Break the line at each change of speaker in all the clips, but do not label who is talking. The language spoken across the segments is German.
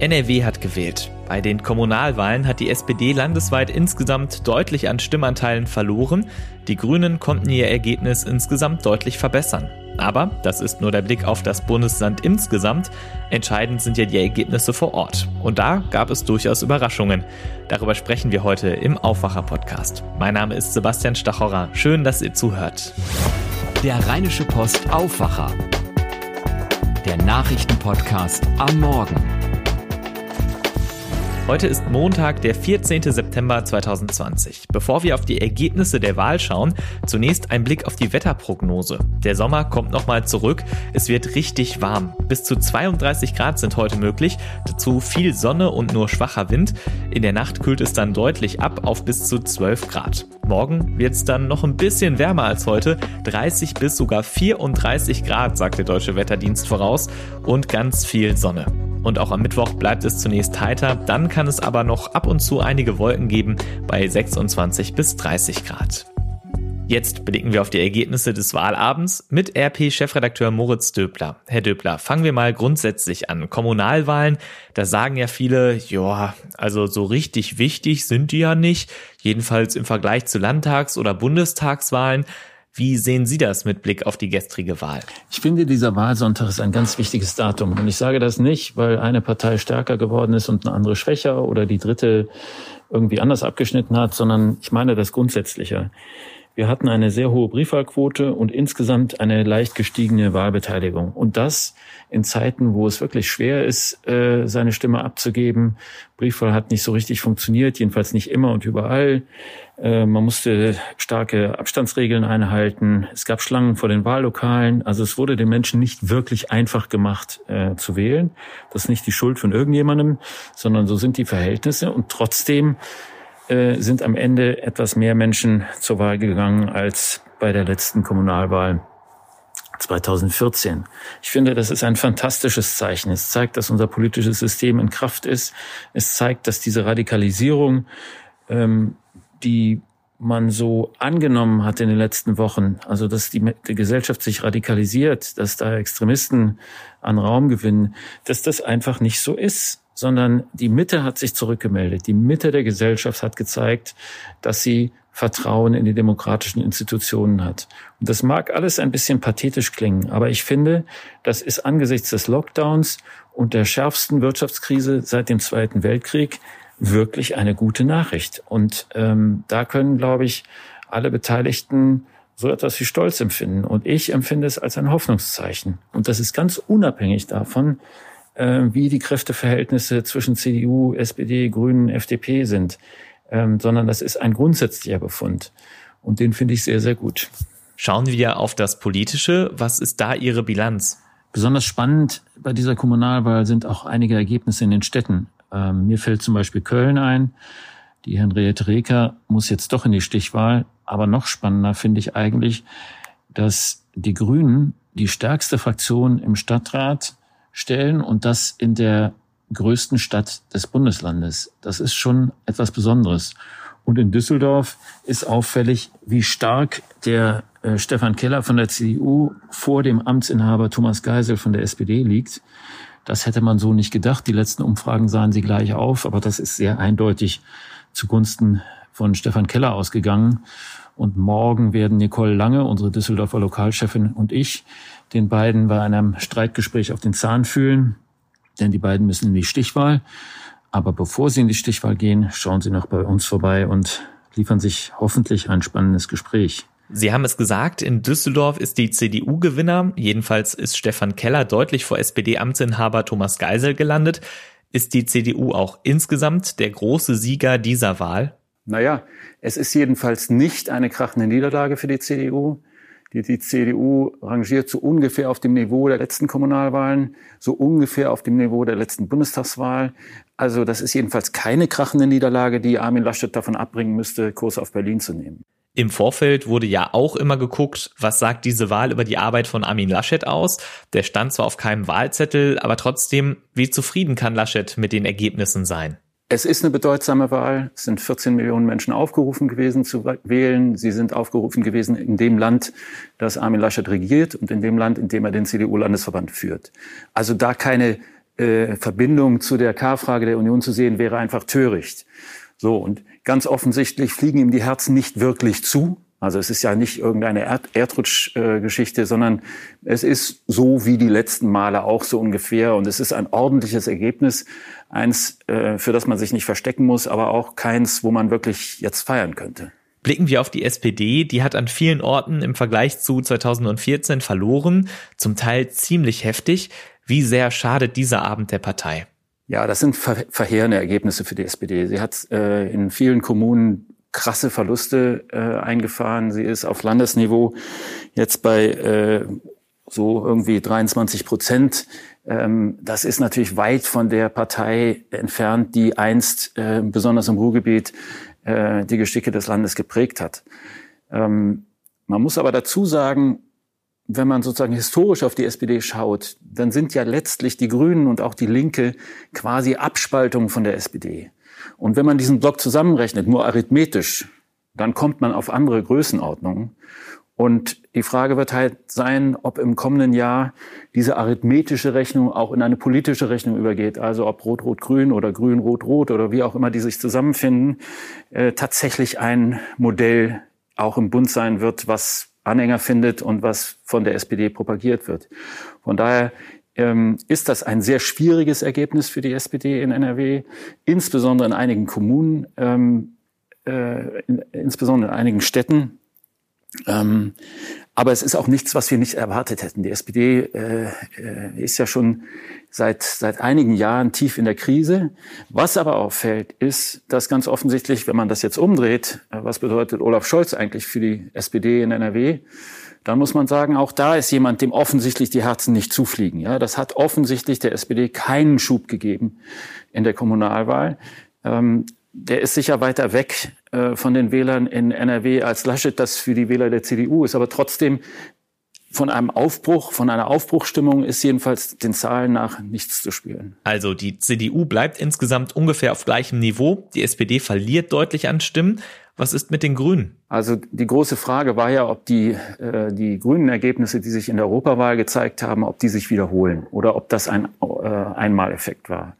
NRW hat gewählt. Bei den Kommunalwahlen hat die SPD landesweit insgesamt deutlich an Stimmanteilen verloren. Die Grünen konnten ihr Ergebnis insgesamt deutlich verbessern. Aber das ist nur der Blick auf das Bundesland insgesamt. Entscheidend sind ja die Ergebnisse vor Ort. Und da gab es durchaus Überraschungen. Darüber sprechen wir heute im Aufwacher-Podcast. Mein Name ist Sebastian Stachorer. Schön, dass ihr zuhört.
Der Rheinische Post Aufwacher. Der Nachrichtenpodcast am Morgen.
Heute ist Montag, der 14. September 2020. Bevor wir auf die Ergebnisse der Wahl schauen, zunächst ein Blick auf die Wetterprognose. Der Sommer kommt nochmal zurück. Es wird richtig warm. Bis zu 32 Grad sind heute möglich. Dazu viel Sonne und nur schwacher Wind. In der Nacht kühlt es dann deutlich ab auf bis zu 12 Grad. Morgen wird es dann noch ein bisschen wärmer als heute. 30 bis sogar 34 Grad, sagt der Deutsche Wetterdienst voraus. Und ganz viel Sonne. Und auch am Mittwoch bleibt es zunächst heiter, dann kann es aber noch ab und zu einige Wolken geben bei 26 bis 30 Grad. Jetzt blicken wir auf die Ergebnisse des Wahlabends mit RP-Chefredakteur Moritz Döbler. Herr Döbler, fangen wir mal grundsätzlich an. Kommunalwahlen, da sagen ja viele, ja, also so richtig wichtig sind die ja nicht, jedenfalls im Vergleich zu Landtags- oder Bundestagswahlen. Wie sehen Sie das mit Blick auf die gestrige Wahl?
Ich finde, dieser Wahlsonntag ist ein ganz wichtiges Datum. Und ich sage das nicht, weil eine Partei stärker geworden ist und eine andere schwächer oder die dritte irgendwie anders abgeschnitten hat, sondern ich meine das Grundsätzliche. Wir hatten eine sehr hohe Briefwahlquote und insgesamt eine leicht gestiegene Wahlbeteiligung. Und das in Zeiten, wo es wirklich schwer ist, äh, seine Stimme abzugeben. Briefwahl hat nicht so richtig funktioniert, jedenfalls nicht immer und überall. Äh, man musste starke Abstandsregeln einhalten. Es gab Schlangen vor den Wahllokalen. Also es wurde den Menschen nicht wirklich einfach gemacht äh, zu wählen. Das ist nicht die Schuld von irgendjemandem, sondern so sind die Verhältnisse. Und trotzdem äh, sind am Ende etwas mehr Menschen zur Wahl gegangen als bei der letzten Kommunalwahl 2014. Ich finde, das ist ein fantastisches Zeichen. Es zeigt, dass unser politisches System in Kraft ist. Es zeigt, dass diese Radikalisierung, ähm, die man so angenommen hat in den letzten Wochen, also dass die, die, Gesellschaft sich radikalisiert, dass da Extremisten an Raum gewinnen, dass das einfach nicht so ist sondern die Mitte hat sich zurückgemeldet. Die Mitte der Gesellschaft hat gezeigt, dass sie Vertrauen in die demokratischen Institutionen hat. Und das mag alles ein bisschen pathetisch klingen, aber ich finde, das ist angesichts des Lockdowns und der schärfsten Wirtschaftskrise seit dem Zweiten Weltkrieg wirklich eine gute Nachricht. Und ähm, da können, glaube ich, alle Beteiligten so etwas wie Stolz empfinden. Und ich empfinde es als ein Hoffnungszeichen. Und das ist ganz unabhängig davon, wie die Kräfteverhältnisse zwischen CDU, SPD, Grünen, FDP sind, ähm, sondern das ist ein grundsätzlicher Befund. Und den finde ich sehr, sehr gut.
Schauen wir auf das Politische. Was ist da Ihre Bilanz?
Besonders spannend bei dieser Kommunalwahl sind auch einige Ergebnisse in den Städten. Ähm, mir fällt zum Beispiel Köln ein. Die Henriette Reker muss jetzt doch in die Stichwahl. Aber noch spannender finde ich eigentlich, dass die Grünen die stärkste Fraktion im Stadtrat stellen und das in der größten Stadt des Bundeslandes. Das ist schon etwas Besonderes. Und in Düsseldorf ist auffällig, wie stark der äh, Stefan Keller von der CDU vor dem Amtsinhaber Thomas Geisel von der SPD liegt. Das hätte man so nicht gedacht. Die letzten Umfragen sahen sie gleich auf, aber das ist sehr eindeutig zugunsten von Stefan Keller ausgegangen. Und morgen werden Nicole Lange, unsere Düsseldorfer Lokalchefin und ich den beiden bei einem Streitgespräch auf den Zahn fühlen, denn die beiden müssen in die Stichwahl. Aber bevor sie in die Stichwahl gehen, schauen sie noch bei uns vorbei und liefern sich hoffentlich ein spannendes Gespräch.
Sie haben es gesagt, in Düsseldorf ist die CDU Gewinner. Jedenfalls ist Stefan Keller deutlich vor SPD-Amtsinhaber Thomas Geisel gelandet. Ist die CDU auch insgesamt der große Sieger dieser Wahl?
Naja, es ist jedenfalls nicht eine krachende Niederlage für die CDU. Die, die CDU rangiert so ungefähr auf dem Niveau der letzten Kommunalwahlen, so ungefähr auf dem Niveau der letzten Bundestagswahl. Also das ist jedenfalls keine krachende Niederlage, die Armin Laschet davon abbringen müsste, Kurs auf Berlin zu nehmen.
Im Vorfeld wurde ja auch immer geguckt, was sagt diese Wahl über die Arbeit von Armin Laschet aus. Der stand zwar auf keinem Wahlzettel, aber trotzdem, wie zufrieden kann Laschet mit den Ergebnissen sein?
Es ist eine bedeutsame Wahl. Es sind 14 Millionen Menschen aufgerufen gewesen zu wählen. Sie sind aufgerufen gewesen in dem Land, das Armin Laschet regiert und in dem Land, in dem er den CDU-Landesverband führt. Also da keine
äh, Verbindung zu der K-Frage der Union zu sehen, wäre einfach töricht. So, und ganz offensichtlich fliegen ihm die Herzen nicht wirklich zu. Also es ist ja nicht irgendeine Erd Erdrutschgeschichte, äh, sondern es ist so wie die letzten Male auch so ungefähr. Und es ist ein ordentliches Ergebnis, eins, äh, für das man sich nicht verstecken muss, aber auch keins, wo man wirklich jetzt feiern könnte.
Blicken wir auf die SPD, die hat an vielen Orten im Vergleich zu 2014 verloren, zum Teil ziemlich heftig. Wie sehr schadet dieser Abend der Partei?
Ja, das sind ver verheerende Ergebnisse für die SPD. Sie hat äh, in vielen Kommunen krasse Verluste äh, eingefahren. Sie ist auf Landesniveau jetzt bei äh, so irgendwie 23 Prozent. Ähm, das ist natürlich weit von der Partei entfernt, die einst äh, besonders im Ruhrgebiet äh, die Geschicke des Landes geprägt hat. Ähm, man muss aber dazu sagen, wenn man sozusagen historisch auf die SPD schaut, dann sind ja letztlich die Grünen und auch die Linke quasi Abspaltungen von der SPD. Und wenn man diesen Block zusammenrechnet, nur arithmetisch, dann kommt man auf andere Größenordnungen. Und die Frage wird halt sein, ob im kommenden Jahr diese arithmetische Rechnung auch in eine politische Rechnung übergeht. Also ob Rot-Rot-Grün oder Grün-Rot-Rot oder wie auch immer die sich zusammenfinden, äh, tatsächlich ein Modell auch im Bund sein wird, was Anhänger findet und was von der SPD propagiert wird. Von daher ähm, ist das ein sehr schwieriges Ergebnis für die SPD in NRW, insbesondere in einigen Kommunen, ähm, äh, in, insbesondere in einigen Städten. Ähm, aber es ist auch nichts, was wir nicht erwartet hätten. Die SPD äh, äh, ist ja schon seit, seit einigen Jahren tief in der Krise. Was aber auffällt, ist, dass ganz offensichtlich, wenn man das jetzt umdreht, äh, was bedeutet Olaf Scholz eigentlich für die SPD in NRW, dann muss man sagen, auch da ist jemand, dem offensichtlich die Herzen nicht zufliegen. Ja, das hat offensichtlich der SPD keinen Schub gegeben in der Kommunalwahl. Ähm, der ist sicher weiter weg von den Wählern in NRW als Laschet das für die Wähler der CDU ist. Aber trotzdem von einem Aufbruch, von einer Aufbruchstimmung ist jedenfalls den Zahlen nach nichts zu spüren.
Also die CDU bleibt insgesamt ungefähr auf gleichem Niveau. Die SPD verliert deutlich an Stimmen. Was ist mit den Grünen?
Also die große Frage war ja, ob die, äh, die grünen Ergebnisse, die sich in der Europawahl gezeigt haben, ob die sich wiederholen oder ob das ein äh, Einmaleffekt war.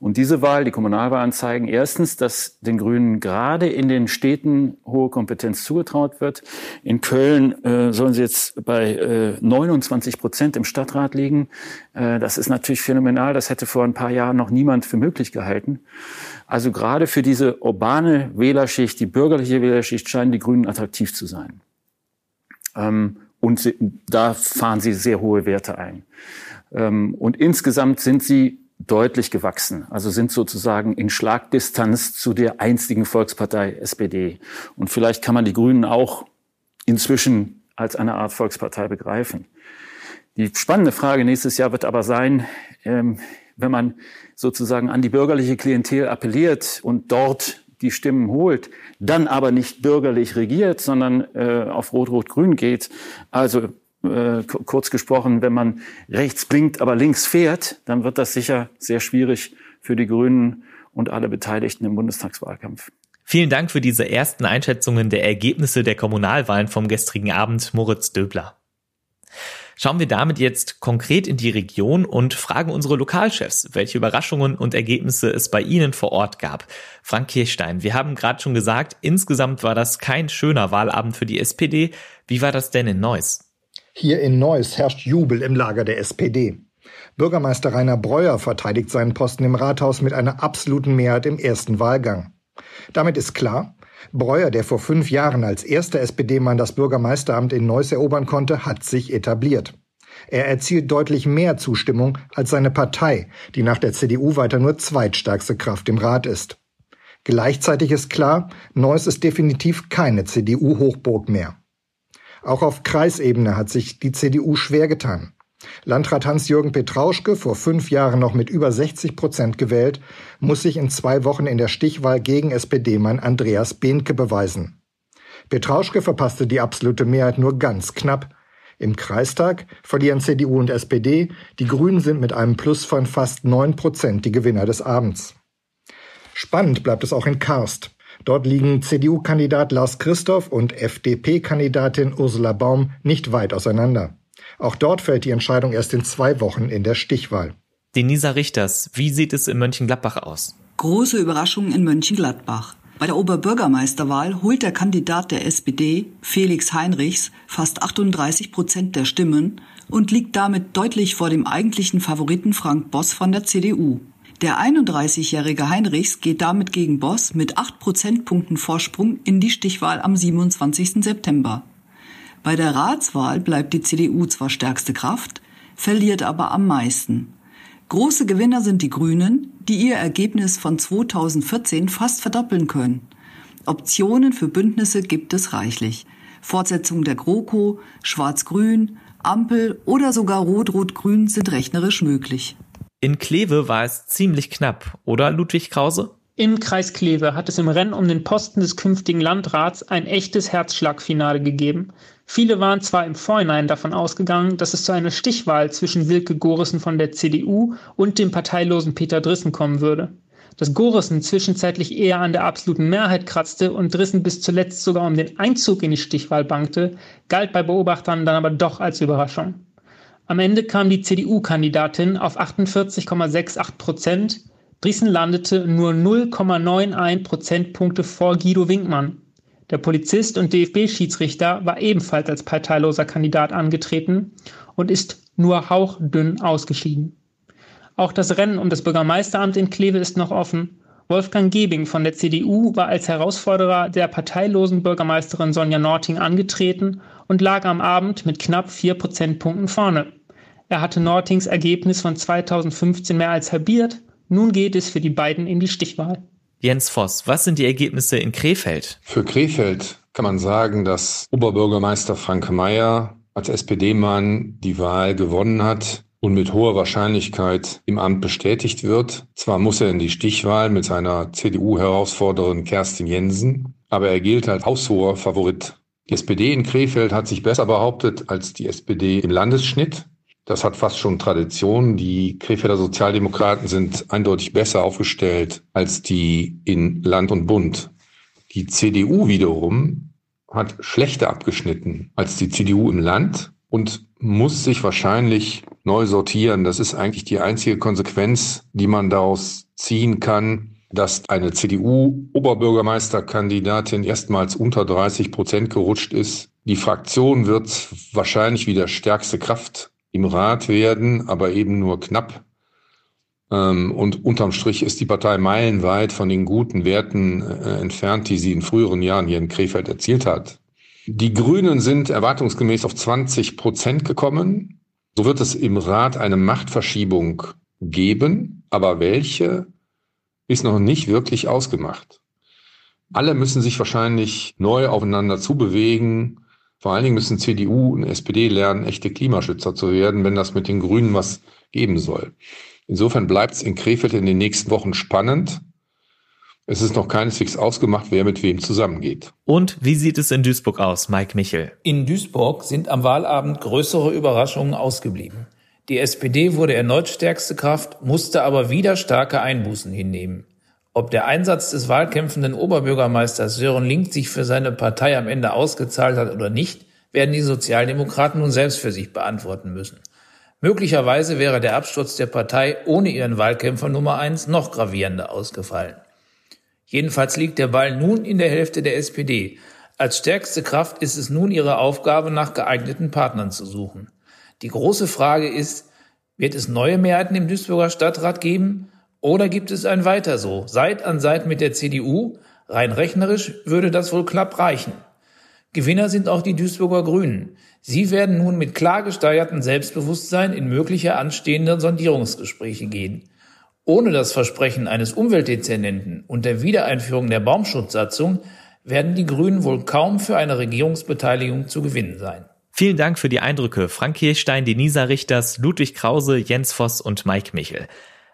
Und diese Wahl, die Kommunalwahlen zeigen erstens, dass den Grünen gerade in den Städten hohe Kompetenz zugetraut wird. In Köln äh, sollen sie jetzt bei äh, 29 Prozent im Stadtrat liegen. Äh, das ist natürlich phänomenal. Das hätte vor ein paar Jahren noch niemand für möglich gehalten. Also gerade für diese urbane Wählerschicht, die bürgerliche Wählerschicht, scheinen die Grünen attraktiv zu sein. Ähm, und sie, da fahren sie sehr hohe Werte ein. Ähm, und insgesamt sind sie deutlich gewachsen, also sind sozusagen in Schlagdistanz zu der einstigen Volkspartei SPD. Und vielleicht kann man die Grünen auch inzwischen als eine Art Volkspartei begreifen. Die spannende Frage nächstes Jahr wird aber sein, ähm, wenn man sozusagen an die bürgerliche Klientel appelliert und dort die Stimmen holt, dann aber nicht bürgerlich regiert, sondern äh, auf Rot-Rot-Grün geht, also äh, kurz gesprochen, wenn man rechts blinkt, aber links fährt, dann wird das sicher sehr schwierig für die Grünen und alle Beteiligten im Bundestagswahlkampf.
Vielen Dank für diese ersten Einschätzungen der Ergebnisse der Kommunalwahlen vom gestrigen Abend, Moritz Döbler. Schauen wir damit jetzt konkret in die Region und fragen unsere Lokalchefs, welche Überraschungen und Ergebnisse es bei ihnen vor Ort gab. Frank Kirchstein, wir haben gerade schon gesagt, insgesamt war das kein schöner Wahlabend für die SPD. Wie war das denn in Neuss?
Hier in Neuss herrscht Jubel im Lager der SPD. Bürgermeister Rainer Breuer verteidigt seinen Posten im Rathaus mit einer absoluten Mehrheit im ersten Wahlgang. Damit ist klar, Breuer, der vor fünf Jahren als erster SPD-Mann das Bürgermeisteramt in Neuss erobern konnte, hat sich etabliert. Er erzielt deutlich mehr Zustimmung als seine Partei, die nach der CDU weiter nur zweitstärkste Kraft im Rat ist. Gleichzeitig ist klar, Neuss ist definitiv keine CDU-Hochburg mehr. Auch auf Kreisebene hat sich die CDU schwer getan. Landrat Hans-Jürgen Petrauschke, vor fünf Jahren noch mit über 60 Prozent gewählt, muss sich in zwei Wochen in der Stichwahl gegen SPD-Mann Andreas Behnke beweisen. Petrauschke verpasste die absolute Mehrheit nur ganz knapp. Im Kreistag verlieren CDU und SPD, die Grünen sind mit einem Plus von fast neun Prozent die Gewinner des Abends. Spannend bleibt es auch in Karst. Dort liegen CDU-Kandidat Lars Christoph und FDP-Kandidatin Ursula Baum nicht weit auseinander. Auch dort fällt die Entscheidung erst in zwei Wochen in der Stichwahl.
Denisa Richters, wie sieht es in Mönchengladbach aus?
Große Überraschung in Mönchengladbach. Bei der Oberbürgermeisterwahl holt der Kandidat der SPD, Felix Heinrichs, fast 38 Prozent der Stimmen und liegt damit deutlich vor dem eigentlichen Favoriten Frank Boss von der CDU. Der 31-jährige Heinrichs geht damit gegen Boss mit 8 Prozentpunkten Vorsprung in die Stichwahl am 27. September. Bei der Ratswahl bleibt die CDU zwar stärkste Kraft, verliert aber am meisten. Große Gewinner sind die Grünen, die ihr Ergebnis von 2014 fast verdoppeln können. Optionen für Bündnisse gibt es reichlich. Fortsetzung der GroKo, Schwarz-Grün, Ampel oder sogar Rot-Rot-Grün sind rechnerisch möglich.
In Kleve war es ziemlich knapp, oder Ludwig Krause?
Im Kreis Kleve hat es im Rennen um den Posten des künftigen Landrats ein echtes Herzschlagfinale gegeben. Viele waren zwar im Vorhinein davon ausgegangen, dass es zu einer Stichwahl zwischen Wilke Gorissen von der CDU und dem parteilosen Peter Drissen kommen würde. Dass Gorissen zwischenzeitlich eher an der absoluten Mehrheit kratzte und Drissen bis zuletzt sogar um den Einzug in die Stichwahl bangte, galt bei Beobachtern dann aber doch als Überraschung. Am Ende kam die CDU-Kandidatin auf 48,68 Prozent. Driesen landete nur 0,91 Prozentpunkte vor Guido Winkmann. Der Polizist und DFB-Schiedsrichter war ebenfalls als parteiloser Kandidat angetreten und ist nur hauchdünn ausgeschieden. Auch das Rennen um das Bürgermeisteramt in Kleve ist noch offen. Wolfgang Gebing von der CDU war als Herausforderer der parteilosen Bürgermeisterin Sonja Norting angetreten und lag am Abend mit knapp vier Prozentpunkten vorne. Er hatte Nortings Ergebnis von 2015 mehr als halbiert. Nun geht es für die beiden in die Stichwahl.
Jens Voss, was sind die Ergebnisse in Krefeld?
Für Krefeld kann man sagen, dass Oberbürgermeister Frank Mayer als SPD-Mann die Wahl gewonnen hat und mit hoher Wahrscheinlichkeit im Amt bestätigt wird. Zwar muss er in die Stichwahl mit seiner CDU-Herausforderin Kerstin Jensen, aber er gilt als haushoher Favorit. Die SPD in Krefeld hat sich besser behauptet als die SPD im Landesschnitt. Das hat fast schon Tradition. Die Krefelder Sozialdemokraten sind eindeutig besser aufgestellt als die in Land und Bund. Die CDU wiederum hat schlechter abgeschnitten als die CDU im Land und muss sich wahrscheinlich neu sortieren. Das ist eigentlich die einzige Konsequenz, die man daraus ziehen kann, dass eine CDU-Oberbürgermeisterkandidatin erstmals unter 30 Prozent gerutscht ist. Die Fraktion wird wahrscheinlich wieder stärkste Kraft im Rat werden, aber eben nur knapp. Ähm, und unterm Strich ist die Partei meilenweit von den guten Werten äh, entfernt, die sie in früheren Jahren hier in Krefeld erzielt hat. Die Grünen sind erwartungsgemäß auf 20 Prozent gekommen. So wird es im Rat eine Machtverschiebung geben, aber welche ist noch nicht wirklich ausgemacht. Alle müssen sich wahrscheinlich neu aufeinander zubewegen. Vor allen Dingen müssen CDU und SPD lernen, echte Klimaschützer zu werden, wenn das mit den Grünen was geben soll. Insofern bleibt es in Krefeld in den nächsten Wochen spannend. Es ist noch keineswegs ausgemacht, wer mit wem zusammengeht.
Und wie sieht es in Duisburg aus, Mike Michel?
In Duisburg sind am Wahlabend größere Überraschungen ausgeblieben. Die SPD wurde erneut stärkste Kraft, musste aber wieder starke Einbußen hinnehmen. Ob der Einsatz des wahlkämpfenden Oberbürgermeisters Sören Link sich für seine Partei am Ende ausgezahlt hat oder nicht, werden die Sozialdemokraten nun selbst für sich beantworten müssen. Möglicherweise wäre der Absturz der Partei ohne ihren Wahlkämpfer Nummer eins noch gravierender ausgefallen. Jedenfalls liegt der Ball nun in der Hälfte der SPD. Als stärkste Kraft ist es nun ihre Aufgabe, nach geeigneten Partnern zu suchen. Die große Frage ist, wird es neue Mehrheiten im Duisburger Stadtrat geben oder gibt es ein Weiter so, Seit an Seit mit der CDU? Rein rechnerisch würde das wohl knapp reichen. Gewinner sind auch die Duisburger Grünen. Sie werden nun mit klar gesteigertem Selbstbewusstsein in mögliche anstehende Sondierungsgespräche gehen. Ohne das Versprechen eines Umweltdezernenten und der Wiedereinführung der Baumschutzsatzung werden die Grünen wohl kaum für eine Regierungsbeteiligung zu gewinnen sein.
Vielen Dank für die Eindrücke. Frank Kirchstein, Denisa Richters, Ludwig Krause, Jens Voss und Mike Michel.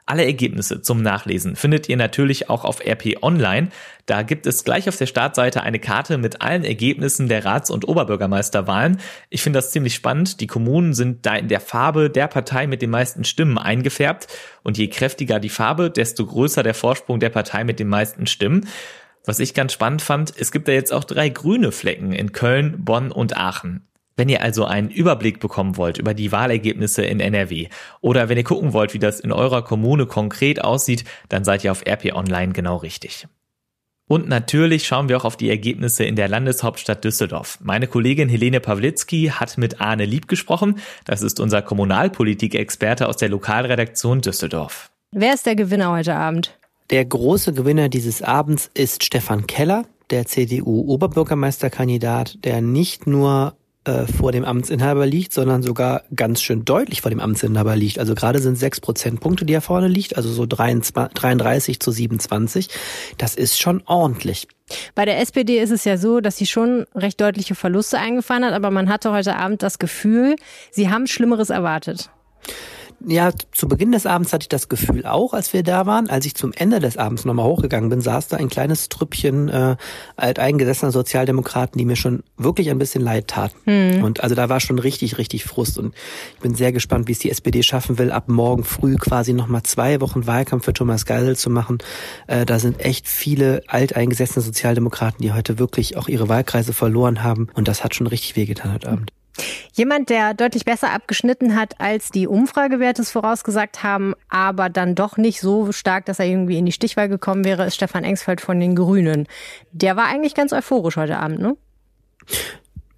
Alle Ergebnisse zum Nachlesen findet ihr natürlich auch auf RP Online. Da gibt es gleich auf der Startseite eine Karte mit allen Ergebnissen der Rats- und Oberbürgermeisterwahlen. Ich finde das ziemlich spannend. Die Kommunen sind da in der Farbe der Partei mit den meisten Stimmen eingefärbt. Und je kräftiger die Farbe, desto größer der Vorsprung der Partei mit den meisten Stimmen. Was ich ganz spannend fand, es gibt da jetzt auch drei grüne Flecken in Köln, Bonn und Aachen. Wenn ihr also einen Überblick bekommen wollt über die Wahlergebnisse in NRW oder wenn ihr gucken wollt, wie das in eurer Kommune konkret aussieht, dann seid ihr auf RP Online genau richtig. Und natürlich schauen wir auch auf die Ergebnisse in der Landeshauptstadt Düsseldorf. Meine Kollegin Helene Pawlitzki hat mit Arne Lieb gesprochen. Das ist unser Kommunalpolitik-Experte aus der Lokalredaktion Düsseldorf.
Wer ist der Gewinner heute Abend?
Der große Gewinner dieses Abends ist Stefan Keller, der CDU-Oberbürgermeisterkandidat, der nicht nur äh, vor dem Amtsinhaber liegt, sondern sogar ganz schön deutlich vor dem Amtsinhaber liegt. Also gerade sind sechs Prozentpunkte, die er vorne liegt, also so 23, 33 zu 27. Das ist schon ordentlich.
Bei der SPD ist es ja so, dass sie schon recht deutliche Verluste eingefahren hat, aber man hatte heute Abend das Gefühl, sie haben Schlimmeres erwartet.
Ja, zu Beginn des Abends hatte ich das Gefühl auch, als wir da waren. Als ich zum Ende des Abends nochmal hochgegangen bin, saß da ein kleines Trüppchen äh, alteingesessener Sozialdemokraten, die mir schon wirklich ein bisschen leid taten. Mhm. Und also da war schon richtig, richtig Frust. Und ich bin sehr gespannt, wie es die SPD schaffen will, ab morgen früh quasi nochmal zwei Wochen Wahlkampf für Thomas Geisel zu machen. Äh, da sind echt viele alteingesessene Sozialdemokraten, die heute wirklich auch ihre Wahlkreise verloren haben. Und das hat schon richtig wehgetan heute Abend.
Jemand, der deutlich besser abgeschnitten hat, als die Umfragewerte es vorausgesagt haben, aber dann doch nicht so stark, dass er irgendwie in die Stichwahl gekommen wäre, ist Stefan Engsfeld von den Grünen. Der war eigentlich ganz euphorisch heute Abend, ne?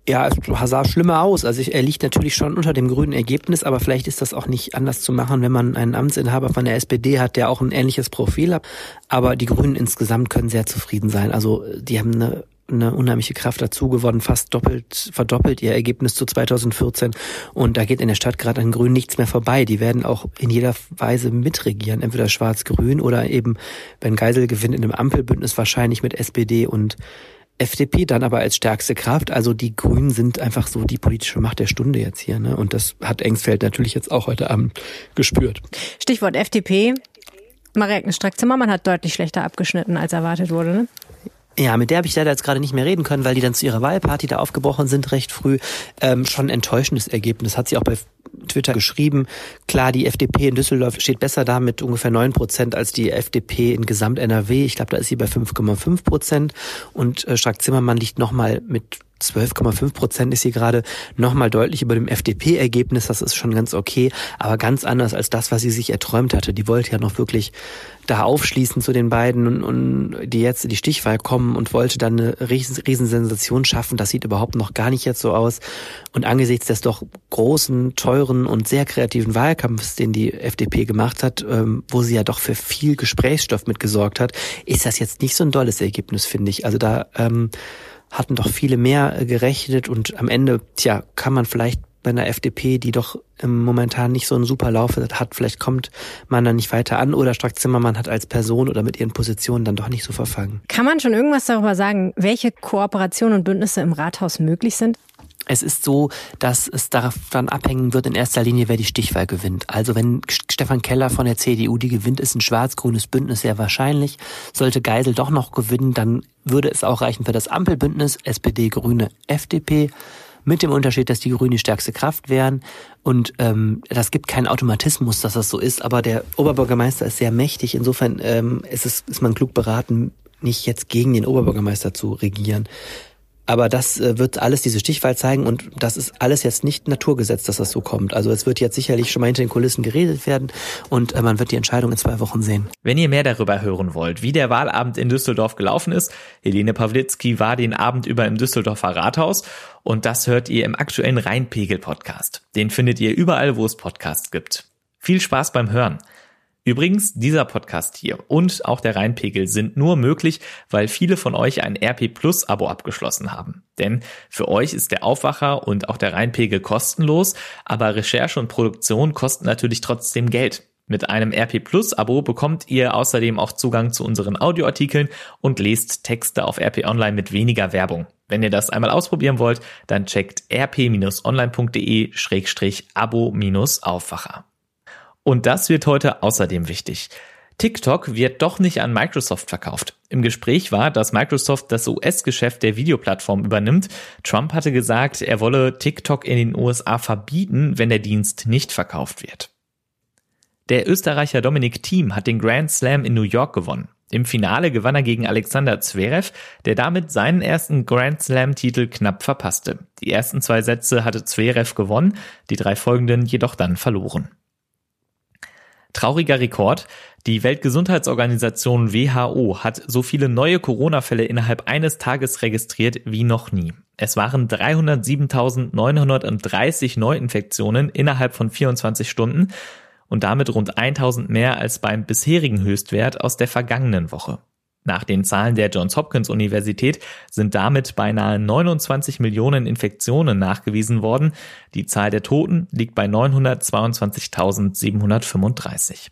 Ja, es sah schlimmer aus. Also er liegt natürlich schon unter dem grünen Ergebnis, aber vielleicht ist das auch nicht anders zu machen, wenn man einen Amtsinhaber von der SPD hat, der auch ein ähnliches Profil hat. Aber die Grünen insgesamt können sehr zufrieden sein. Also die haben eine eine unheimliche Kraft dazu gewonnen, fast doppelt, verdoppelt ihr Ergebnis zu 2014. Und da geht in der Stadt gerade an Grün nichts mehr vorbei. Die werden auch in jeder Weise mitregieren, entweder schwarz-grün oder eben, wenn Geisel gewinnt, in einem Ampelbündnis wahrscheinlich mit SPD und FDP dann aber als stärkste Kraft. Also die Grünen sind einfach so die politische Macht der Stunde jetzt hier. Ne? Und das hat Engsfeld natürlich jetzt auch heute Abend gespürt.
Stichwort FDP. Marie-Agnes Strack-Zimmermann hat deutlich schlechter abgeschnitten, als erwartet wurde. Ne?
Ja, mit der habe ich leider jetzt gerade nicht mehr reden können, weil die dann zu ihrer Wahlparty da aufgebrochen sind recht früh. Ähm, schon ein enttäuschendes Ergebnis. Hat sie auch bei Twitter geschrieben. Klar, die FDP in Düsseldorf steht besser da mit ungefähr neun Prozent als die FDP in Gesamt-NRW. Ich glaube, da ist sie bei 5,5 Prozent. Und äh, Strack-Zimmermann liegt nochmal mit 12,5 Prozent ist sie gerade nochmal deutlich über dem FDP-Ergebnis. Das ist schon ganz okay, aber ganz anders als das, was sie sich erträumt hatte. Die wollte ja noch wirklich da aufschließen zu den beiden und, und die jetzt in die Stichwahl kommen und wollte dann eine riesen, riesen Sensation schaffen. Das sieht überhaupt noch gar nicht jetzt so aus. Und angesichts des doch großen, teuren und sehr kreativen Wahlkampfs, den die FDP gemacht hat, ähm, wo sie ja doch für viel Gesprächsstoff mitgesorgt hat, ist das jetzt nicht so ein dolles Ergebnis, finde ich. Also da ähm, hatten doch viele mehr gerechnet und am Ende, tja, kann man vielleicht bei einer FDP, die doch momentan nicht so einen super Lauf hat, vielleicht kommt man dann nicht weiter an oder Strack Zimmermann hat als Person oder mit ihren Positionen dann doch nicht so verfangen.
Kann man schon irgendwas darüber sagen, welche Kooperationen und Bündnisse im Rathaus möglich sind?
Es ist so, dass es davon abhängen wird in erster Linie, wer die Stichwahl gewinnt. Also wenn Stefan Keller von der CDU die gewinnt, ist ein schwarz-grünes Bündnis sehr wahrscheinlich. Sollte Geisel doch noch gewinnen, dann würde es auch reichen für das Ampelbündnis SPD, Grüne, FDP mit dem Unterschied, dass die Grünen die stärkste Kraft wären. Und ähm, das gibt keinen Automatismus, dass das so ist, aber der Oberbürgermeister ist sehr mächtig. Insofern ähm, ist, es, ist man klug beraten, nicht jetzt gegen den Oberbürgermeister zu regieren. Aber das äh, wird alles diese Stichwahl zeigen und das ist alles jetzt nicht Naturgesetz, dass das so kommt. Also es wird jetzt sicherlich schon mal hinter den Kulissen geredet werden und äh, man wird die Entscheidung in zwei Wochen sehen.
Wenn ihr mehr darüber hören wollt, wie der Wahlabend in Düsseldorf gelaufen ist, Helene Pawlitzki war den Abend über im Düsseldorfer Rathaus und das hört ihr im aktuellen Rheinpegel-Podcast. Den findet ihr überall, wo es Podcasts gibt. Viel Spaß beim Hören. Übrigens, dieser Podcast hier und auch der Rheinpegel sind nur möglich, weil viele von euch ein RP Plus Abo abgeschlossen haben. Denn für euch ist der Aufwacher und auch der Rheinpegel kostenlos, aber Recherche und Produktion kosten natürlich trotzdem Geld. Mit einem RP Plus Abo bekommt ihr außerdem auch Zugang zu unseren Audioartikeln und lest Texte auf RP Online mit weniger Werbung. Wenn ihr das einmal ausprobieren wollt, dann checkt rp-online.de-abo-aufwacher. Und das wird heute außerdem wichtig. TikTok wird doch nicht an Microsoft verkauft. Im Gespräch war, dass Microsoft das US-Geschäft der Videoplattform übernimmt. Trump hatte gesagt, er wolle TikTok in den USA verbieten, wenn der Dienst nicht verkauft wird. Der Österreicher Dominik Thiem hat den Grand Slam in New York gewonnen. Im Finale gewann er gegen Alexander Zverev, der damit seinen ersten Grand Slam-Titel knapp verpasste. Die ersten zwei Sätze hatte Zverev gewonnen, die drei folgenden jedoch dann verloren. Trauriger Rekord. Die Weltgesundheitsorganisation WHO hat so viele neue Corona-Fälle innerhalb eines Tages registriert wie noch nie. Es waren 307.930 Neuinfektionen innerhalb von 24 Stunden und damit rund 1000 mehr als beim bisherigen Höchstwert aus der vergangenen Woche. Nach den Zahlen der Johns Hopkins Universität sind damit beinahe 29 Millionen Infektionen nachgewiesen worden. Die Zahl der Toten liegt bei 922.735.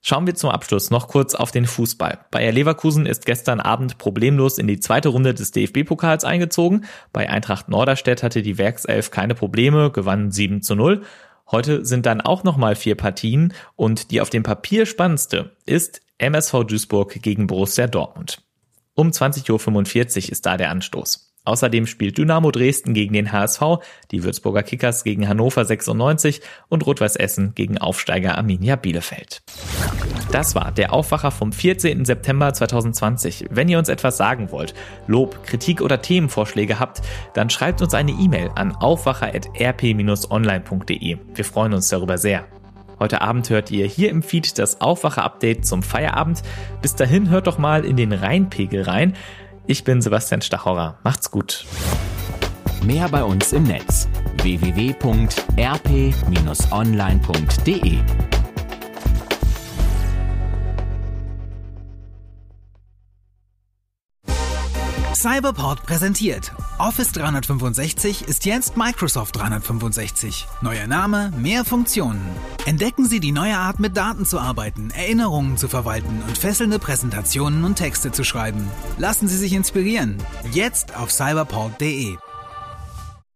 Schauen wir zum Abschluss noch kurz auf den Fußball. Bayer Leverkusen ist gestern Abend problemlos in die zweite Runde des DFB-Pokals eingezogen. Bei Eintracht Norderstedt hatte die Werkself keine Probleme, gewann 7 zu 0. Heute sind dann auch nochmal vier Partien und die auf dem Papier spannendste ist MSV Duisburg gegen Borussia Dortmund. Um 20.45 Uhr ist da der Anstoß. Außerdem spielt Dynamo Dresden gegen den HSV, die Würzburger Kickers gegen Hannover 96 und Rot-Weiß Essen gegen Aufsteiger Arminia Bielefeld. Das war der Aufwacher vom 14. September 2020. Wenn ihr uns etwas sagen wollt, Lob, Kritik oder Themenvorschläge habt, dann schreibt uns eine E-Mail an aufwacher.rp-online.de. Wir freuen uns darüber sehr. Heute Abend hört ihr hier im Feed das Aufwacher-Update zum Feierabend. Bis dahin hört doch mal in den Rheinpegel rein. Ich bin Sebastian Stachorer. Macht's gut.
Mehr bei uns im Netz www.rp-online.de
Cyberport präsentiert. Office 365 ist jetzt Microsoft 365. Neuer Name, mehr Funktionen. Entdecken Sie die neue Art, mit Daten zu arbeiten, Erinnerungen zu verwalten und fesselnde Präsentationen und Texte zu schreiben. Lassen Sie sich inspirieren. Jetzt auf cyberport.de.